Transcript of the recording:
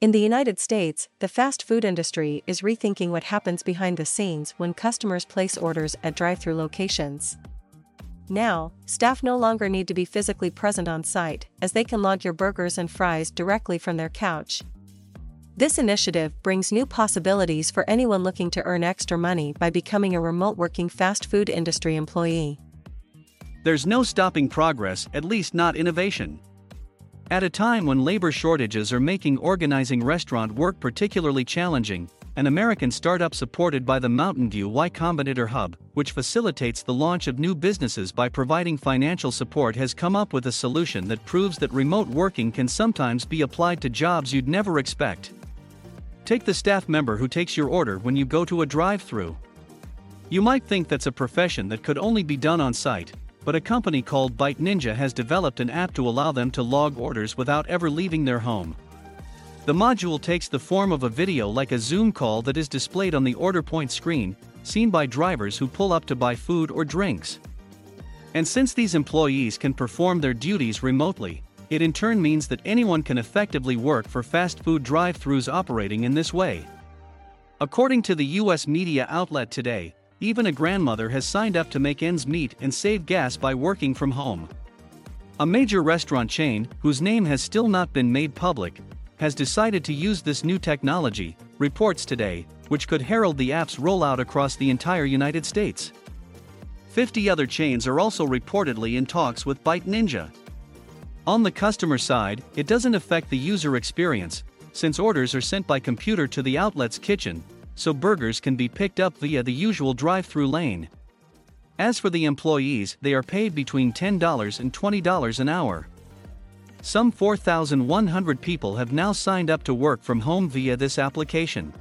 In the United States, the fast food industry is rethinking what happens behind the scenes when customers place orders at drive through locations. Now, staff no longer need to be physically present on site, as they can log your burgers and fries directly from their couch. This initiative brings new possibilities for anyone looking to earn extra money by becoming a remote working fast food industry employee. There's no stopping progress, at least not innovation. At a time when labor shortages are making organizing restaurant work particularly challenging, an American startup supported by the Mountain View Y Combinator Hub, which facilitates the launch of new businesses by providing financial support, has come up with a solution that proves that remote working can sometimes be applied to jobs you'd never expect. Take the staff member who takes your order when you go to a drive through. You might think that's a profession that could only be done on site, but a company called Bite Ninja has developed an app to allow them to log orders without ever leaving their home. The module takes the form of a video like a Zoom call that is displayed on the order point screen, seen by drivers who pull up to buy food or drinks. And since these employees can perform their duties remotely, it in turn means that anyone can effectively work for fast food drive throughs operating in this way. According to the US media outlet Today, even a grandmother has signed up to make ends meet and save gas by working from home. A major restaurant chain, whose name has still not been made public, has decided to use this new technology, reports today, which could herald the app's rollout across the entire United States. 50 other chains are also reportedly in talks with Bite Ninja. On the customer side, it doesn't affect the user experience, since orders are sent by computer to the outlet's kitchen, so burgers can be picked up via the usual drive through lane. As for the employees, they are paid between $10 and $20 an hour. Some 4,100 people have now signed up to work from home via this application.